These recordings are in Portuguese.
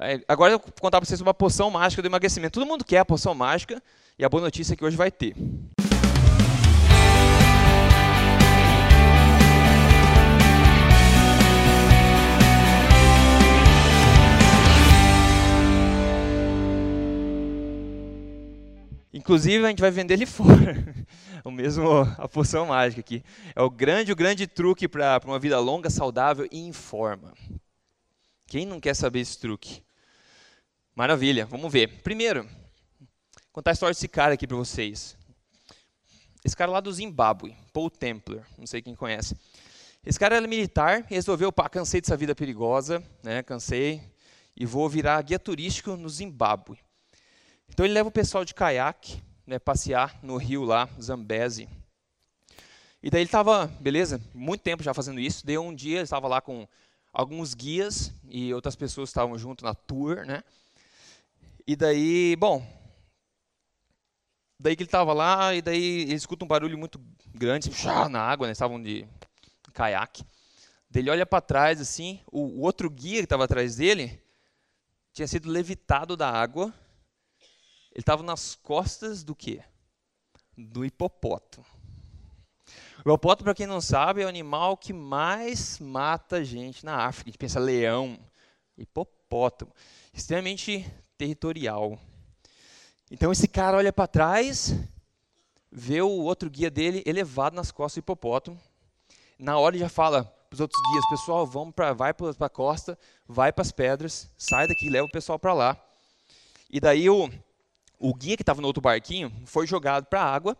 É, agora eu vou contar para vocês uma poção mágica do emagrecimento. Todo mundo quer a poção mágica e a boa notícia é que hoje vai ter. Inclusive, a gente vai vender ele fora. o mesmo, a poção mágica aqui. É o grande, o grande truque para uma vida longa, saudável e em forma. Quem não quer saber esse truque? Maravilha, vamos ver. Primeiro, contar a história desse cara aqui para vocês. Esse cara lá do Zimbábue, Paul Templer, não sei quem conhece. Esse cara era militar e resolveu, pá, cansei dessa vida perigosa, né, cansei, e vou virar guia turístico no Zimbábue. Então ele leva o pessoal de caiaque, né, passear no rio lá, Zambeze. E daí ele estava, beleza, muito tempo já fazendo isso. Deu um dia, ele estava lá com alguns guias e outras pessoas estavam junto na tour, né? E daí, bom, daí que ele estava lá e daí ele escuta um barulho muito grande, assim, na água, né? Estavam de caiaque. Ele olha para trás assim, o, o outro guia que estava atrás dele tinha sido levitado da água ele estava nas costas do quê? Do hipopótamo. O hipopótamo, para quem não sabe, é o animal que mais mata gente na África. A gente pensa leão, hipopótamo. Extremamente territorial. Então esse cara olha para trás, vê o outro guia dele elevado nas costas do hipopótamo. Na hora ele já fala para os outros guias, pessoal, vamos para, vai para a costa, vai para as pedras, sai daqui, leva o pessoal para lá. E daí o, o guia que estava no outro barquinho foi jogado para a água,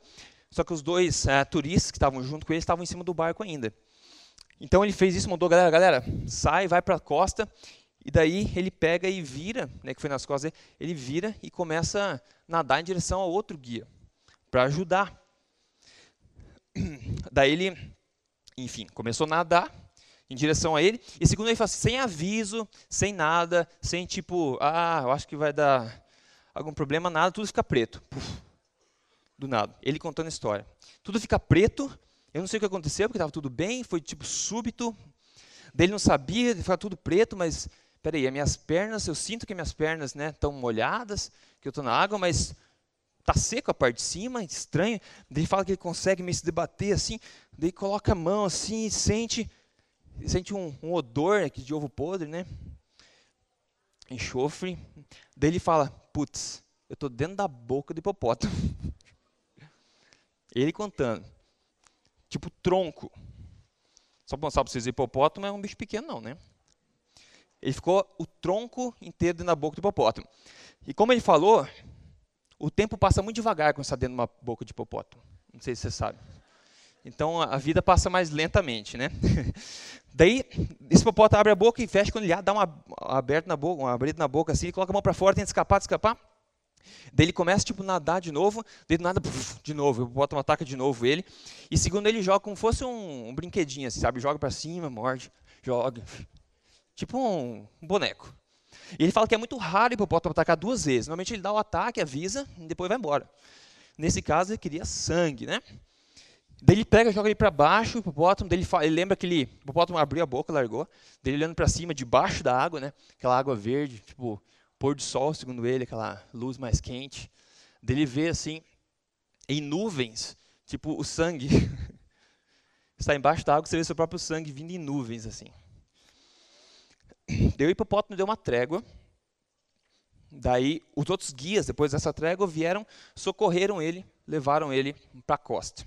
só que os dois uh, turistas que estavam junto com ele estavam em cima do barco ainda. Então ele fez isso, mandou, galera, galera, sai, vai para a costa, e daí ele pega e vira, né, que foi nas costas dele, ele vira e começa a nadar em direção ao outro guia, para ajudar. Daí ele, enfim, começou a nadar em direção a ele, e segundo ele, fala assim, sem aviso, sem nada, sem tipo, ah, eu acho que vai dar algum problema, nada, tudo fica preto. Puf, do nada. Ele contando a história. Tudo fica preto, eu não sei o que aconteceu, porque estava tudo bem, foi tipo súbito. Dele não sabia, ficava tudo preto, mas peraí, as minhas pernas, eu sinto que minhas pernas estão né, molhadas, que eu estou na água, mas está seco a parte de cima, estranho. Daí ele fala que ele consegue meio se debater assim, daí coloca a mão assim e sente, sente um, um odor aqui de ovo podre, né? Enxofre. Daí ele fala, putz, eu estou dentro da boca do hipopótamo. Ele contando. Tipo tronco. Só para mostrar para vocês, hipopótamo é um bicho pequeno não, né? Ele ficou o tronco inteiro da boca do hipopótamo. E como ele falou, o tempo passa muito devagar quando está dentro de uma boca de hipopótamo. Não sei se você sabe. Então a vida passa mais lentamente, né? Daí, esse hipopótamo abre a boca e fecha quando ele dá uma aberta na boca, uma abrida na boca assim, coloca a mão para fora, tenta escapar, escapar. Daí ele começa tipo nadar de novo, daí do nada de novo, o hipopótamo ataca de novo ele. E segundo ele joga como fosse um, um brinquedinho assim, sabe? Joga para cima, morde, joga. Tipo um, um boneco. E ele fala que é muito raro o hipopótamo atacar duas vezes. Normalmente ele dá o ataque, avisa e depois vai embora. Nesse caso ele queria sangue, né? Daí ele pega, joga ele para baixo, o hipopótamo, daí ele, fala, ele lembra que ele, o hipopótamo abriu a boca, largou, daí ele olhando para cima, debaixo da água, né, aquela água verde, tipo, pôr do sol, segundo ele, aquela luz mais quente. Daí ele vê, assim, em nuvens, tipo, o sangue. Está embaixo da água, você vê seu próprio sangue vindo em nuvens, assim. Daí o hipopótamo deu uma trégua, daí os outros guias, depois dessa trégua, vieram, socorreram ele, levaram ele para a costa.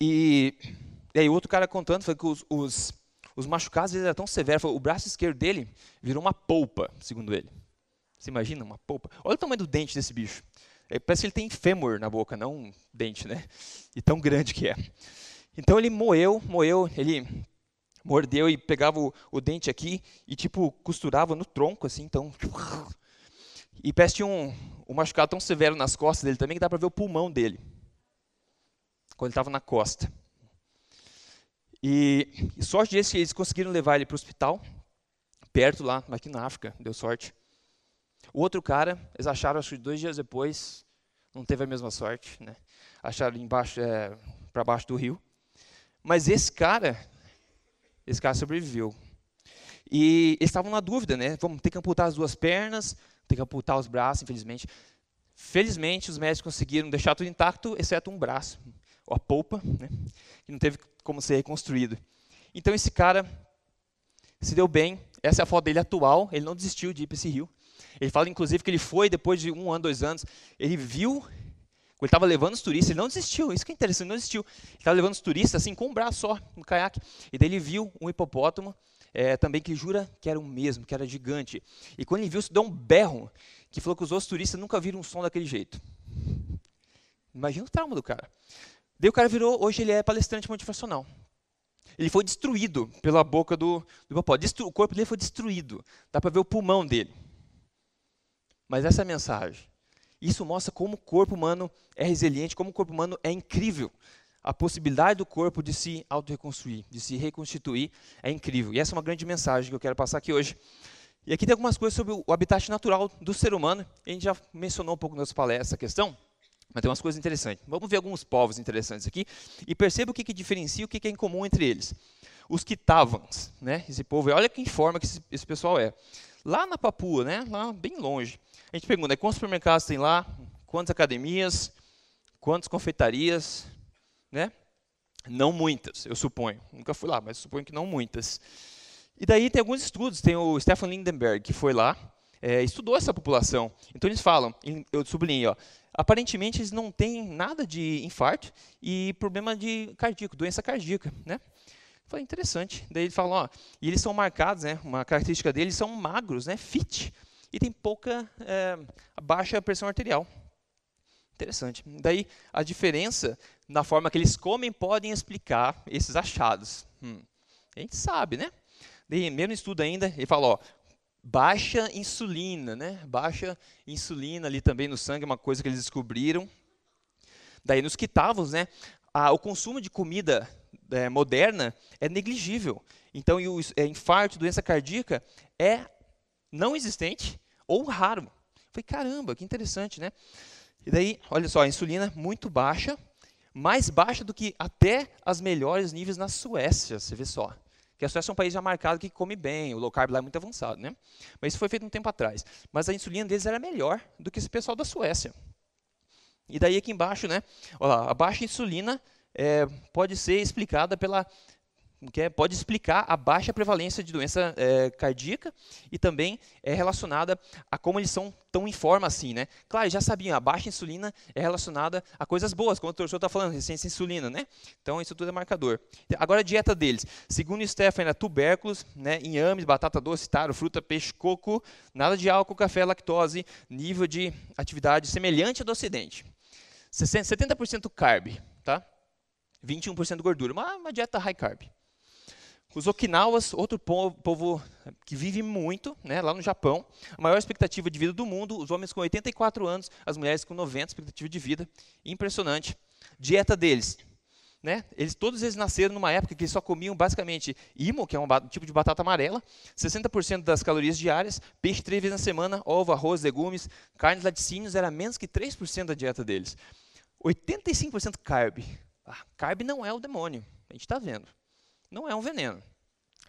E, e aí outro cara contando foi que os, os, os machucados eram tão severos, o braço esquerdo dele virou uma polpa, segundo ele. Você imagina uma polpa? Olha o tamanho do dente desse bicho. É, parece que ele tem fêmur na boca, não um dente, né? E tão grande que é. Então ele moeu, moeu, ele mordeu e pegava o, o dente aqui e tipo costurava no tronco assim, então e tinha um, um machucado tão severo nas costas dele também que dá para ver o pulmão dele quando ele estava na costa. E, sorte desse que eles conseguiram levar ele para o hospital, perto lá, aqui na África, deu sorte. O outro cara, eles acharam, acho que dois dias depois, não teve a mesma sorte, né? Acharam embaixo, é, para baixo do rio. Mas esse cara, esse cara sobreviveu. E eles estavam na dúvida, né? Vamos ter que amputar as duas pernas, ter que amputar os braços, infelizmente. Felizmente, os médicos conseguiram deixar tudo intacto, exceto um braço, a polpa, né? que não teve como ser reconstruído. Então, esse cara se deu bem. Essa é a foto dele atual. Ele não desistiu de ir para esse rio. Ele fala, inclusive, que ele foi depois de um ano, dois anos. Ele viu ele estava levando os turistas, ele não desistiu, isso que é interessante, ele não desistiu. Ele estava levando os turistas assim, com um braço só, no caiaque. E daí ele viu um hipopótamo, é, também que jura que era o mesmo, que era gigante. E quando ele viu, isso deu um berro, que falou que os outros turistas nunca viram um som daquele jeito. Imagina o trauma do cara. Daí o cara virou, hoje ele é palestrante motivacional. Ele foi destruído pela boca do, do hipopótamo. o corpo dele foi destruído. Dá para ver o pulmão dele. Mas essa é a mensagem. Isso mostra como o corpo humano é resiliente, como o corpo humano é incrível. A possibilidade do corpo de se auto-reconstruir, de se reconstituir, é incrível. E essa é uma grande mensagem que eu quero passar aqui hoje. E aqui tem algumas coisas sobre o habitat natural do ser humano. A gente já mencionou um pouco nas palestras essa questão, mas tem umas coisas interessantes. Vamos ver alguns povos interessantes aqui e perceba o que, que diferencia, o que, que é em comum entre eles. Os Kitavans, né? esse povo, olha que forma que esse, esse pessoal é. Lá na Papua, né? lá bem longe, a gente pergunta, quantos supermercados tem lá? Quantas academias? Quantas confeitarias? Né? Não muitas, eu suponho. Nunca fui lá, mas suponho que não muitas. E daí tem alguns estudos, tem o Stefan Lindenberg, que foi lá, é, estudou essa população. Então eles falam, eu sublinhei, ó, aparentemente eles não têm nada de infarto e problema de cardíaco, doença cardíaca, né? Foi interessante. Daí ele fala, ó, e eles são marcados, né? Uma característica deles são magros, né? Fit e tem pouca é, baixa pressão arterial. Interessante. Daí a diferença na forma que eles comem podem explicar esses achados. Hum. A gente sabe, né? Daí, mesmo estudo ainda, ele fala, ó, baixa insulina, né? Baixa insulina ali também no sangue, uma coisa que eles descobriram. Daí nos quitavos, né? O consumo de comida é, moderna é negligível. Então, o é, infarto, doença cardíaca é não existente ou raro. Falei, caramba, que interessante, né? E daí, olha só, a insulina muito baixa, mais baixa do que até as melhores níveis na Suécia, você vê só. Que a Suécia é um país já marcado que come bem, o low carb lá é muito avançado, né? Mas isso foi feito um tempo atrás. Mas a insulina deles era melhor do que esse pessoal da Suécia. E daí aqui embaixo, né? Olha lá, a baixa insulina é, pode ser explicada pela que é, pode explicar a baixa prevalência de doença é, cardíaca e também é relacionada a como eles são tão em forma assim, né? Claro, já sabiam, a baixa insulina é relacionada a coisas boas, como o professor está falando, resistência à insulina, né? Então, isso tudo é marcador. Agora, a dieta deles. Segundo o Stefan, era tubérculos, né, inhames, batata doce, taro, fruta, peixe, coco, nada de álcool, café, lactose, nível de atividade semelhante ao do Ocidente. 70% carb, tá? 21% gordura, uma, uma dieta high carb. Os Okinawas, outro povo, povo, que vive muito, né, lá no Japão, a maior expectativa de vida do mundo, os homens com 84 anos, as mulheres com 90 expectativa de vida, impressionante. Dieta deles, né, eles todos eles nasceram numa época que só comiam basicamente imo, que é um tipo de batata amarela, 60% das calorias diárias, peixe três vezes na semana, ovo, arroz, legumes, carnes, laticínios, era menos que 3% da dieta deles. 85% carb. Ah, carb não é o demônio, a gente está vendo não é um veneno.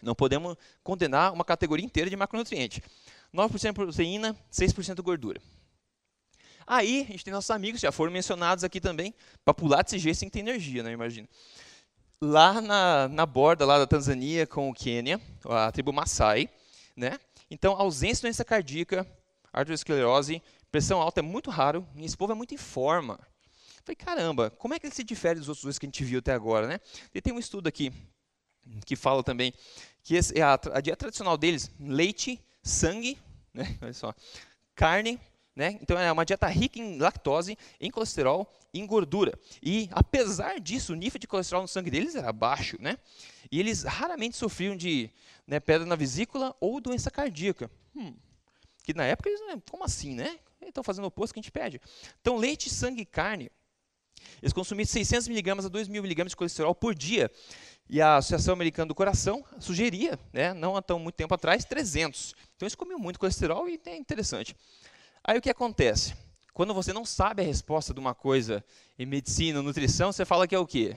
Não podemos condenar uma categoria inteira de macronutriente. 9% proteína, 6% gordura. Aí, a gente tem nossos amigos, já foram mencionados aqui também, para pular desse jeito sem ter energia, né, imagina. Lá na, na borda lá da Tanzânia com o Quênia, a tribo Maasai, né? Então, ausência de doença cardíaca, arteriosclerose, pressão alta é muito raro, e esse povo é muito em forma. Falei, caramba, como é que ele se difere dos outros dois que a gente viu até agora, né? E tem um estudo aqui que fala também que é a, a dieta tradicional deles, leite, sangue, né? Olha só, carne, né? Então é uma dieta rica em lactose, em colesterol, em gordura. E apesar disso, o nível de colesterol no sangue deles era baixo, né? E eles raramente sofriam de né, pedra na vesícula ou doença cardíaca. Hum, que na época eles, né, como assim, né? Estão fazendo o oposto que a gente pede. Então leite, sangue e carne, eles consumiam 600 miligramas a 2 mil miligramas de colesterol por dia. E a Associação Americana do Coração sugeria, né, não há tão muito tempo atrás, 300. Então eles comiam muito colesterol e é interessante. Aí o que acontece? Quando você não sabe a resposta de uma coisa em medicina, nutrição, você fala que é o quê?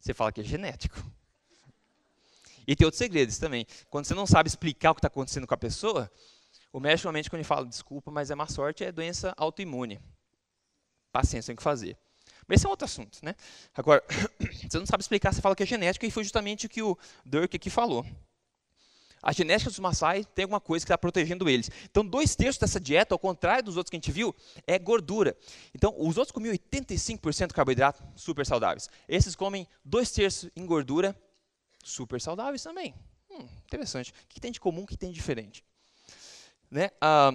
Você fala que é genético. E tem outros segredos também. Quando você não sabe explicar o que está acontecendo com a pessoa, o médico normalmente quando ele fala, desculpa, mas é má sorte, é doença autoimune. Paciência, tem que fazer. Esse é outro assunto, né? Agora, você não sabe explicar, você fala que é genética, e foi justamente o que o Dirk aqui falou. A genética dos Maasai tem alguma coisa que está protegendo eles. Então, dois terços dessa dieta, ao contrário dos outros que a gente viu, é gordura. Então, os outros comiam 85% de carboidrato, super saudáveis. Esses comem dois terços em gordura, super saudáveis também. Hum, interessante. O que tem de comum, o que tem de diferente? Né? Ah,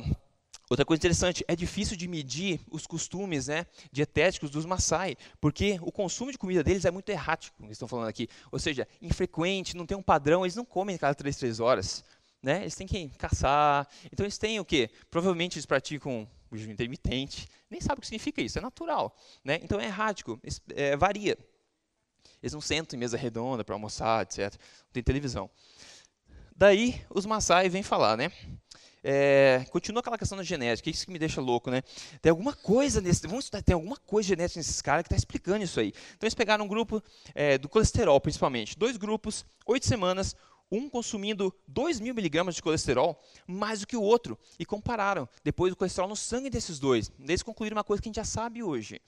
Outra coisa interessante, é difícil de medir os costumes né, dietéticos dos Maasai, porque o consumo de comida deles é muito errático, eles estão falando aqui. Ou seja, infrequente, não tem um padrão, eles não comem a cada 3, 3 horas. Né? Eles têm que caçar. Então eles têm o quê? Provavelmente eles praticam o jejum intermitente. Nem sabe o que significa isso, é natural. Né? Então é errático, é, varia. Eles não sentam em mesa redonda para almoçar, etc. Não tem televisão. Daí os Maasai vêm falar, né? É, continua aquela questão da genética, isso que me deixa louco, né? Tem alguma coisa nesse, vamos estudar, tem alguma coisa genética nesses caras que está explicando isso aí. Então eles pegaram um grupo é, do colesterol, principalmente, dois grupos, oito semanas, um consumindo 2 mil miligramas de colesterol mais do que o outro, e compararam depois o colesterol no sangue desses dois. Eles concluíram uma coisa que a gente já sabe hoje.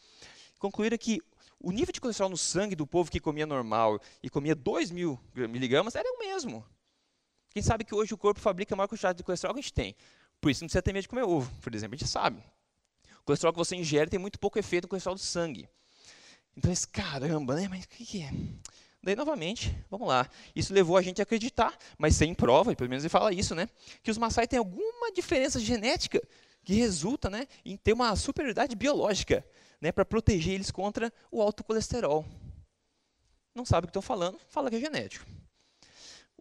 Concluíram que o nível de colesterol no sangue do povo que comia normal e comia 2 mil miligramas era o mesmo. Quem sabe que hoje o corpo fabrica a maior quantidade de colesterol que a gente tem. Por isso não precisa ter medo de comer ovo, por exemplo, a gente sabe. O colesterol que você ingere tem muito pouco efeito no colesterol do sangue. Então, esse caramba, né? Mas o que, que é? Daí, novamente, vamos lá. Isso levou a gente a acreditar, mas sem prova, pelo menos ele fala isso, né? Que os Maasai têm alguma diferença genética que resulta né, em ter uma superioridade biológica né, para proteger eles contra o alto colesterol. Não sabe o que estão falando, fala que é genético.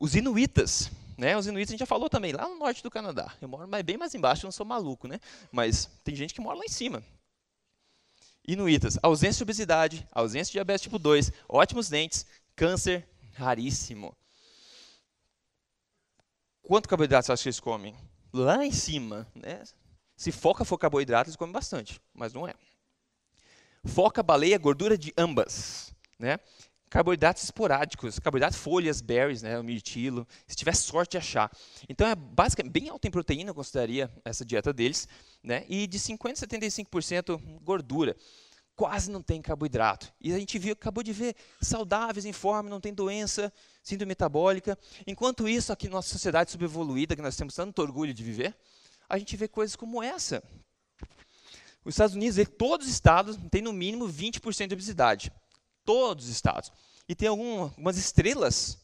Os inuitas, né? Os inuitas a gente já falou também, lá no norte do Canadá. Eu moro bem mais embaixo, eu não sou maluco, né? Mas tem gente que mora lá em cima. Inuitas, ausência de obesidade, ausência de diabetes tipo 2, ótimos dentes, câncer raríssimo. Quanto carboidrato você acha que eles comem? Lá em cima, né? Se foca for carboidrato, eles comem bastante, mas não é. Foca, baleia, gordura de ambas, né? Carboidratos esporádicos, carboidratos, folhas, berries, né, o mirtilo, se tiver sorte de achar. Então é basicamente bem alto em proteína, eu consideraria essa dieta deles, né, e de 50 a 75% gordura. Quase não tem carboidrato. E a gente viu, acabou de ver, saudáveis, em forma, não tem doença, síndrome metabólica. Enquanto isso, aqui na nossa sociedade subevoluída, que nós temos tanto orgulho de viver, a gente vê coisas como essa. Os Estados Unidos, todos os estados têm no mínimo 20% de obesidade todos os estados. E tem algumas estrelas,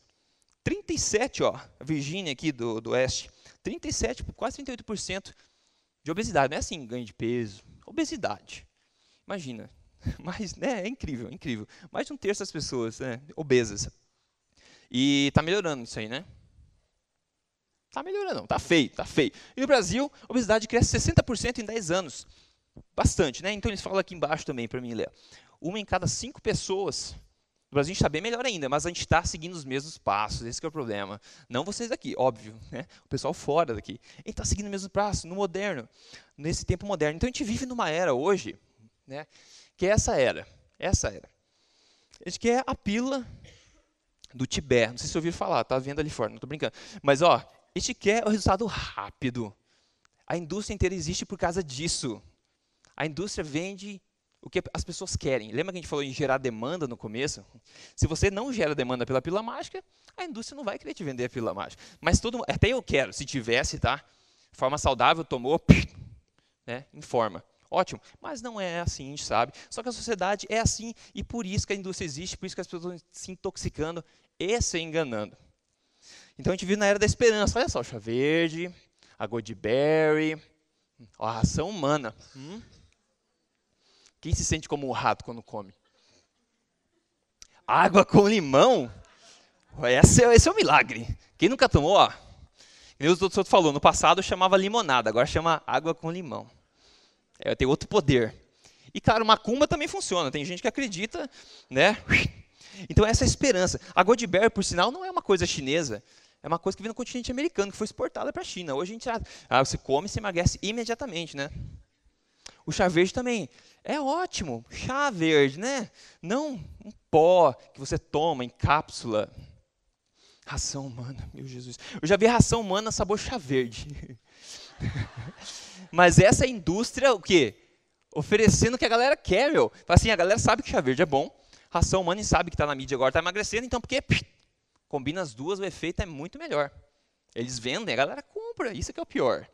37, ó, a Virgínia aqui do, do oeste, 37, quase 38% de obesidade. Não é assim, ganho de peso, obesidade. Imagina. Mas, né, é incrível, é incrível. Mais de um terço das pessoas né, obesas. E está melhorando isso aí, né? Está melhorando, não. Está feio, está feio. E no Brasil, a obesidade cresce 60% em 10 anos. Bastante, né? Então eles falam aqui embaixo também para mim ler uma em cada cinco pessoas. No Brasil a gente está bem melhor ainda, mas a gente está seguindo os mesmos passos, esse é o problema. Não vocês aqui, óbvio, né? o pessoal fora daqui. Gente está seguindo os mesmos passos, no moderno, nesse tempo moderno. Então a gente vive numa era hoje, né, que é essa era, essa era. A gente quer a pílula do Tibete, não sei se ouviram falar, tá vendo ali fora, não estou brincando. Mas ó, a gente quer o resultado rápido. A indústria inteira existe por causa disso. A indústria vende o que as pessoas querem. Lembra que a gente falou em gerar demanda no começo? Se você não gera demanda pela pílula mágica, a indústria não vai querer te vender a pílula mágica. Mas todo até eu quero, se tivesse, tá? Forma saudável, tomou, né, informa. Ótimo, mas não é assim, a gente sabe. Só que a sociedade é assim e por isso que a indústria existe, por isso que as pessoas estão se intoxicando e se enganando. Então a gente vive na era da esperança. Olha só, chá verde, a Goldberry, a ração humana. Hum? Quem se sente como um rato quando come? Água com limão? Esse é, esse é um milagre. Quem nunca tomou, ó. Nem o doutor falou, no passado chamava limonada, agora chama água com limão. É, tem outro poder. E, claro, macumba também funciona. Tem gente que acredita, né? Então, essa é a esperança. A Godberry, por sinal, não é uma coisa chinesa. É uma coisa que vem no continente americano, que foi exportada para a China. Hoje a gente, ah, você come e se emagrece imediatamente, né? O chá verde também é ótimo, chá verde, né? Não um pó que você toma em cápsula. Ração humana, meu Jesus. Eu já vi ração humana sabor chá verde. Mas essa indústria, o quê? Oferecendo o que a galera quer, meu. Assim, a galera sabe que chá verde é bom. Ração humana e sabe que está na mídia agora, está emagrecendo. Então, porque combina as duas, o efeito é muito melhor. Eles vendem, a galera compra. Isso é que é o pior.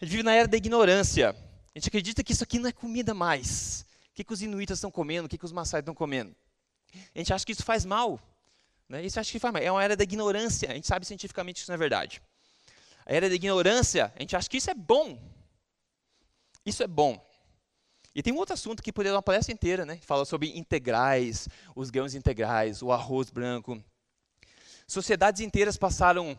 A gente vive na era da ignorância. A gente acredita que isso aqui não é comida mais. O que, que os inuitas estão comendo? O que, que os maçais estão comendo? A gente acha que isso faz mal. Né? Isso acha que faz mal. É uma era da ignorância. A gente sabe cientificamente que isso não é verdade. A era da ignorância, a gente acha que isso é bom. Isso é bom. E tem um outro assunto que poderia dar uma palestra inteira, né? Fala sobre integrais, os grãos integrais, o arroz branco. Sociedades inteiras passaram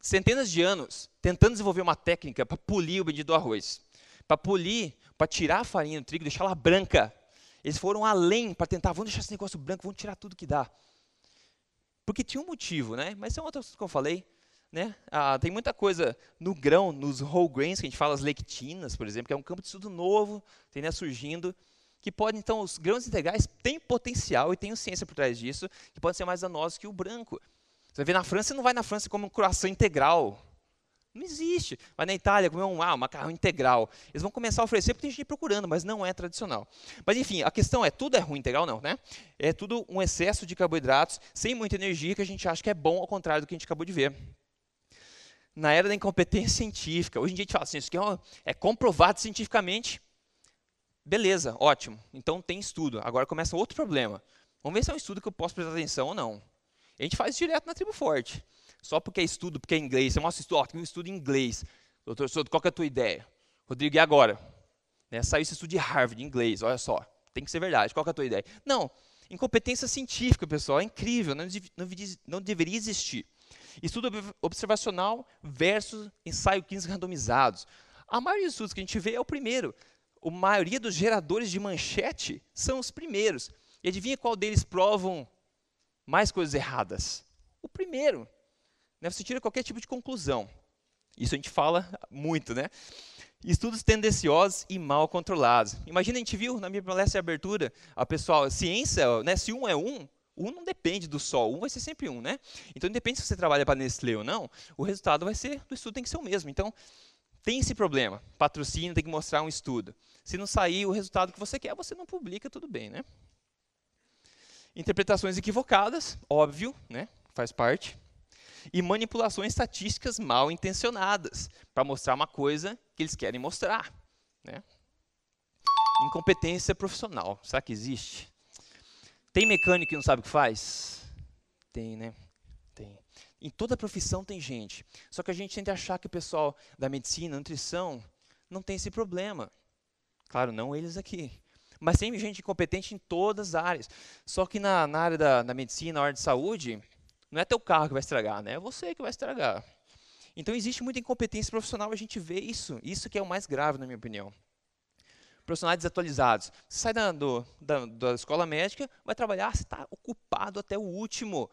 centenas de anos tentando desenvolver uma técnica para polir o bendito arroz. Para polir, para tirar a farinha do trigo, deixá-la branca. Eles foram além para tentar, vamos deixar esse negócio branco, vamos tirar tudo que dá. Porque tinha um motivo, né? Mas é um outro assunto que eu falei. Né? Ah, tem muita coisa no grão, nos whole grains, que a gente fala, as lectinas, por exemplo, que é um campo de estudo novo, tem né, surgindo, que pode, então, os grãos integrais têm potencial e tem ciência por trás disso, que podem ser mais danosos que o branco. Você ver na França, você não vai na França como um croissant integral. Não existe. Vai na Itália comer um, ah, um macarrão integral. Eles vão começar a oferecer porque tem gente procurando, mas não é tradicional. Mas enfim, a questão é, tudo é ruim integral? Não, né? É tudo um excesso de carboidratos, sem muita energia, que a gente acha que é bom, ao contrário do que a gente acabou de ver na era da incompetência científica. Hoje em dia a gente fala assim, isso aqui é, é comprovado cientificamente. Beleza, ótimo. Então tem estudo. Agora começa outro problema. Vamos ver se é um estudo que eu posso prestar atenção ou não. A gente faz direto na tribo forte. Só porque é estudo, porque é inglês. Você mostra estudo, ó, tem um estudo em inglês. Doutor Souto, qual é a tua ideia? Rodrigo, e agora? Né, saiu esse estudo de Harvard, em inglês, olha só. Tem que ser verdade. Qual é a tua ideia? Não, incompetência científica, pessoal, é incrível. Não, não, não deveria existir. Estudo observacional versus ensaio clínico randomizados. A maioria dos estudos que a gente vê é o primeiro. A maioria dos geradores de manchete são os primeiros. E adivinha qual deles provam mais coisas erradas? O primeiro. Né? Você tira qualquer tipo de conclusão. Isso a gente fala muito, né? Estudos tendenciosos e mal controlados. Imagina, a gente viu na minha palestra de abertura, a pessoal, ciência, né, se um é um, um não depende do sol, um vai ser sempre um, né? Então, independente se você trabalha para Nestlé ou não, o resultado vai ser do estudo tem que ser o mesmo. Então, tem esse problema. Patrocínio tem que mostrar um estudo. Se não sair o resultado que você quer, você não publica, tudo bem, né? Interpretações equivocadas, óbvio, né? Faz parte. E manipulações estatísticas mal intencionadas para mostrar uma coisa que eles querem mostrar, né? Incompetência profissional, será que existe? Tem mecânico que não sabe o que faz? Tem, né? Tem. Em toda profissão tem gente. Só que a gente tende a achar que o pessoal da medicina, nutrição, não tem esse problema. Claro, não eles aqui. Mas tem gente competente em todas as áreas. Só que na, na área da, da medicina, na área de saúde, não é teu carro que vai estragar, né? É você que vai estragar. Então existe muita incompetência profissional, a gente vê isso. Isso que é o mais grave, na minha opinião profissionais desatualizados. Você sai da, do, da, da escola médica, vai trabalhar, você está ocupado até o último.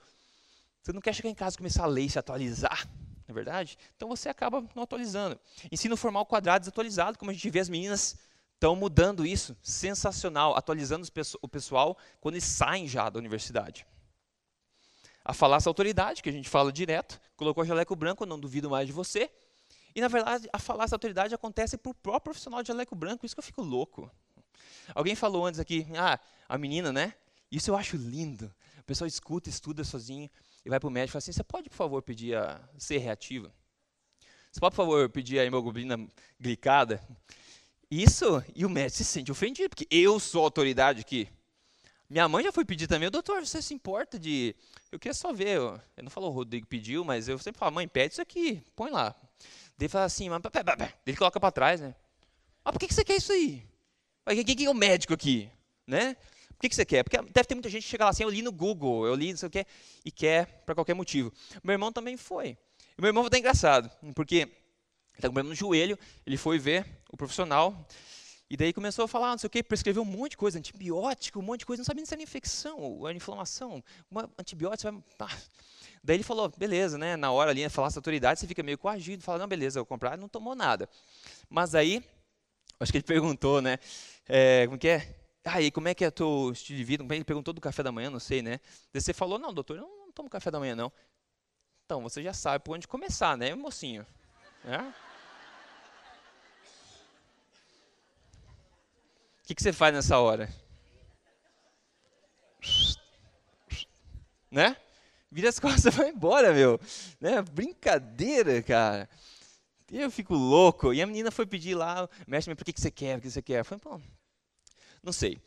Você não quer chegar em casa e começar a ler e se atualizar, não é verdade? Então você acaba não atualizando. Ensino formal quadrado desatualizado, como a gente vê as meninas estão mudando isso. Sensacional, atualizando o pessoal quando eles saem já da universidade. A falácia autoridade, que a gente fala direto, colocou jaleco branco, não duvido mais de você. E, na verdade, a falácia da autoridade acontece por próprio profissional de jaleco branco, isso que eu fico louco. Alguém falou antes aqui, ah, a menina, né? Isso eu acho lindo. O pessoal escuta, estuda sozinho e vai para o médico e fala assim, você pode, por favor, pedir a ser reativa? Você pode, por favor, pedir a hemoglobina glicada? Isso, e o médico se sente ofendido, porque eu sou autoridade aqui. Minha mãe já foi pedir também, doutor, você se importa de... Eu queria só ver, eu não falo o Rodrigo pediu, mas eu sempre falo, mãe, pede isso aqui, põe lá. Ele fala assim, mas, ele coloca para trás, né? Mas por que, que você quer isso aí? Quem é o médico aqui? Né? Por que, que você quer? Porque deve ter muita gente que chega lá assim, eu li no Google, eu li não sei o que, e quer para qualquer motivo. Meu irmão também foi. E meu irmão foi até engraçado, porque ele está com problema no joelho, ele foi ver o profissional, e daí começou a falar, não sei o que, prescreveu um monte de coisa, antibiótico, um monte de coisa, não sabia se era infecção, ou inflamação, uma antibiótico, vai... Daí ele falou, beleza, né? Na hora ali, falar essa autoridade, você fica meio coagido, fala, não, beleza, eu vou comprar, não tomou nada. Mas aí, acho que ele perguntou, né? É, como que é? Ah, e como é que é o teu estilo de vida? Ele perguntou do café da manhã, não sei, né? Daí você falou, não, doutor, eu não tomo café da manhã, não. Então, você já sabe por onde começar, né, mocinho? É? Que, que você faz nessa hora? Né? Vira as costas vai embora, meu. Né? Brincadeira, cara. Eu fico louco. E a menina foi pedir lá, mestre, por que, que você quer? O que você quer? Eu falei, pô, não sei.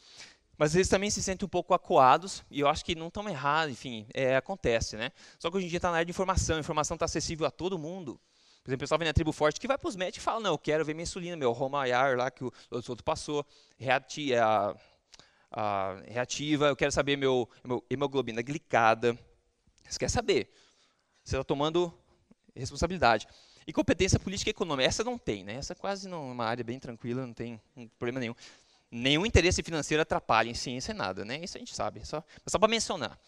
Mas eles também se sentem um pouco acuados, e eu acho que não estão errados, enfim, é, acontece, né? Só que hoje em dia está na área de informação, a informação está acessível a todo mundo. Por exemplo, o pessoal vem na tribo forte que vai para os médicos e fala, não, eu quero ver minha insulina, meu Romayar lá que o outro passou, reati a, a, reativa, eu quero saber meu, meu hemoglobina glicada. Você quer saber? Você está tomando responsabilidade. E competência política e econômica, essa não tem, né? Essa é quase não, uma área bem tranquila, não tem problema nenhum. Nenhum interesse financeiro atrapalha em ciência nada, né? Isso a gente sabe, só, só para mencionar.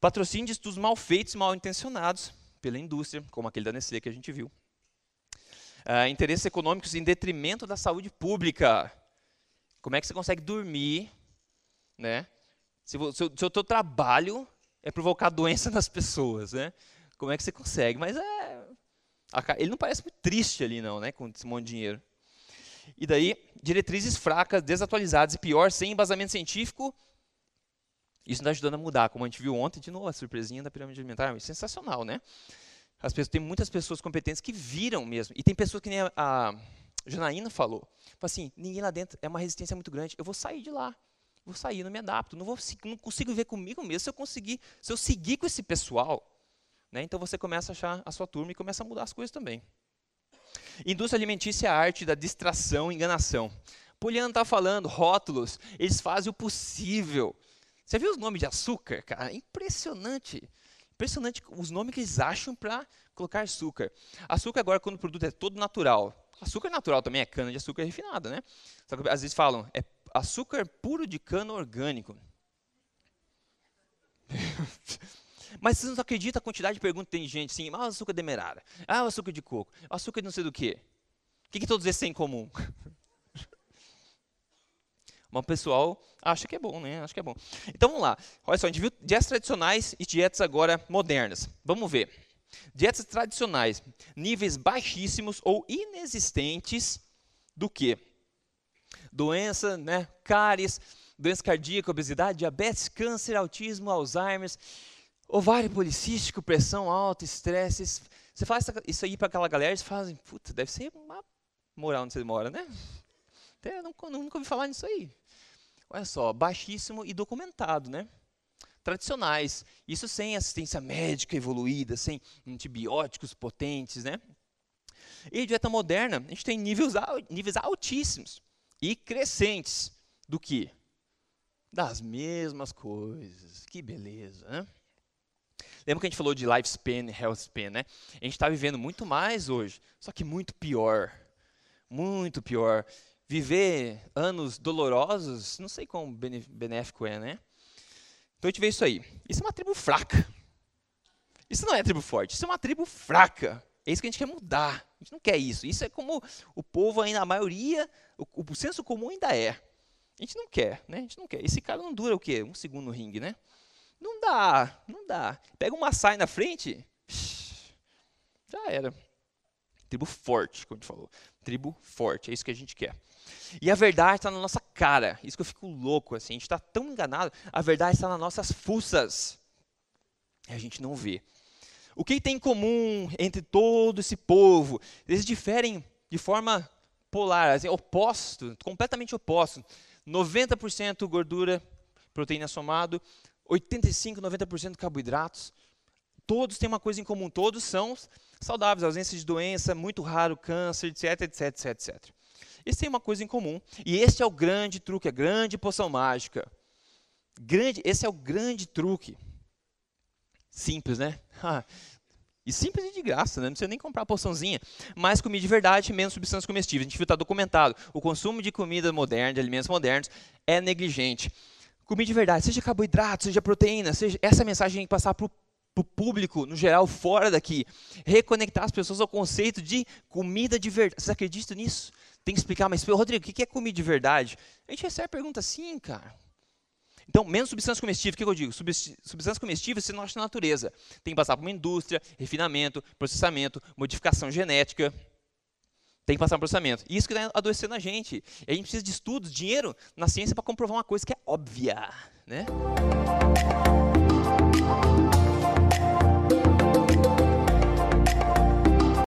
Patrocínio de estudos mal feitos, mal intencionados pela indústria, como aquele da Nestlé que a gente viu. Uh, interesses econômicos em detrimento da saúde pública. Como é que você consegue dormir, né? Se o seu, trabalho é provocar doença nas pessoas, né? Como é que você consegue? Mas é, ele não parece muito triste ali não, né? Com esse monte de dinheiro. E daí, diretrizes fracas, desatualizadas e pior, sem embasamento científico. Isso está ajudando a mudar, como a gente viu ontem, de novo, a surpresinha da pirâmide alimentar. Sensacional, né? As pessoas, tem muitas pessoas competentes que viram mesmo. E tem pessoas que nem a, a Janaína falou. Falou assim, ninguém lá dentro, é uma resistência muito grande. Eu vou sair de lá. Vou sair, não me adapto. Não, vou, não consigo ver comigo mesmo se eu conseguir, se eu seguir com esse pessoal. Né? Então você começa a achar a sua turma e começa a mudar as coisas também. Indústria alimentícia é a arte da distração e enganação. Poliana está falando, rótulos, eles fazem o possível. Você viu os nomes de açúcar, cara? Impressionante. Impressionante os nomes que eles acham para colocar açúcar. Açúcar agora, quando o produto é todo natural. Açúcar natural também é cana de açúcar refinada, né? Só que às vezes falam, é açúcar puro de cana orgânico. Mas você não acredita a quantidade de perguntas que tem gente assim, ah, açúcar demerara, ah, açúcar de coco, açúcar de não sei do quê. O que, que todos esses têm em comum? Mas o pessoal acha que é bom, né? Acha que é bom. Então vamos lá. Olha só, a gente viu dietas tradicionais e dietas agora modernas. Vamos ver. Dietas tradicionais, níveis baixíssimos ou inexistentes do que? Doença, né? Cáries, doença cardíaca, obesidade, diabetes, câncer, autismo, Alzheimer, ovário policístico, pressão alta, estresse. Você faz isso aí para aquela galera, eles fazem, puta, deve ser uma moral onde você mora, né? Até nunca, nunca ouvi falar nisso aí. Olha só, baixíssimo e documentado, né? Tradicionais, isso sem assistência médica evoluída, sem antibióticos potentes, né? E dieta moderna, a gente tem níveis, níveis altíssimos e crescentes do que? Das mesmas coisas. Que beleza, né? Lembra que a gente falou de lifespan, health span, né? A gente está vivendo muito mais hoje, só que muito pior. Muito pior. Viver anos dolorosos, não sei quão benéfico é, né? Então a gente vê isso aí. Isso é uma tribo fraca. Isso não é tribo forte, isso é uma tribo fraca. É isso que a gente quer mudar. A gente não quer isso. Isso é como o povo ainda, a maioria, o, o senso comum ainda é. A gente não quer, né? A gente não quer. Esse cara não dura o quê? Um segundo no ringue, né? Não dá, não dá. Pega uma saia na frente, já era. Tribo forte, como a gente falou. Tribo forte, é isso que a gente quer. E a verdade está na nossa cara. Isso que eu fico louco, assim. A gente está tão enganado. A verdade está nas nossas fuças. E a gente não vê. O que tem em comum entre todo esse povo? Eles diferem de forma polar, assim, oposto, completamente oposto. 90% gordura, proteína somado, 85, 90% de carboidratos. Todos têm uma coisa em comum, todos são saudáveis, ausência de doença, muito raro câncer, etc, etc, etc, etc. Eles têm uma coisa em comum. E esse é o grande truque, a grande poção mágica. Grande, esse é o grande truque. Simples, né? E simples e de graça, né? não precisa nem comprar a poçãozinha. Mais comida de verdade, menos substâncias comestíveis. A gente viu, está documentado. O consumo de comida moderna, de alimentos modernos, é negligente. Comida de verdade, seja carboidrato, seja proteína, seja essa mensagem tem que passar para o público, no geral, fora daqui. Reconectar as pessoas ao conceito de comida de verdade. Vocês acreditam nisso? Tem que explicar, mas, Rodrigo, o que é comida de verdade? A gente recebe a pergunta assim, cara. Então, menos substância comestível, o que eu digo? Substância comestível acha na natureza. Tem que passar por uma indústria, refinamento, processamento, modificação genética. Tem que passar por processamento. E isso que está adoecendo a gente. E a gente precisa de estudos, dinheiro na ciência para comprovar uma coisa que é óbvia. Né?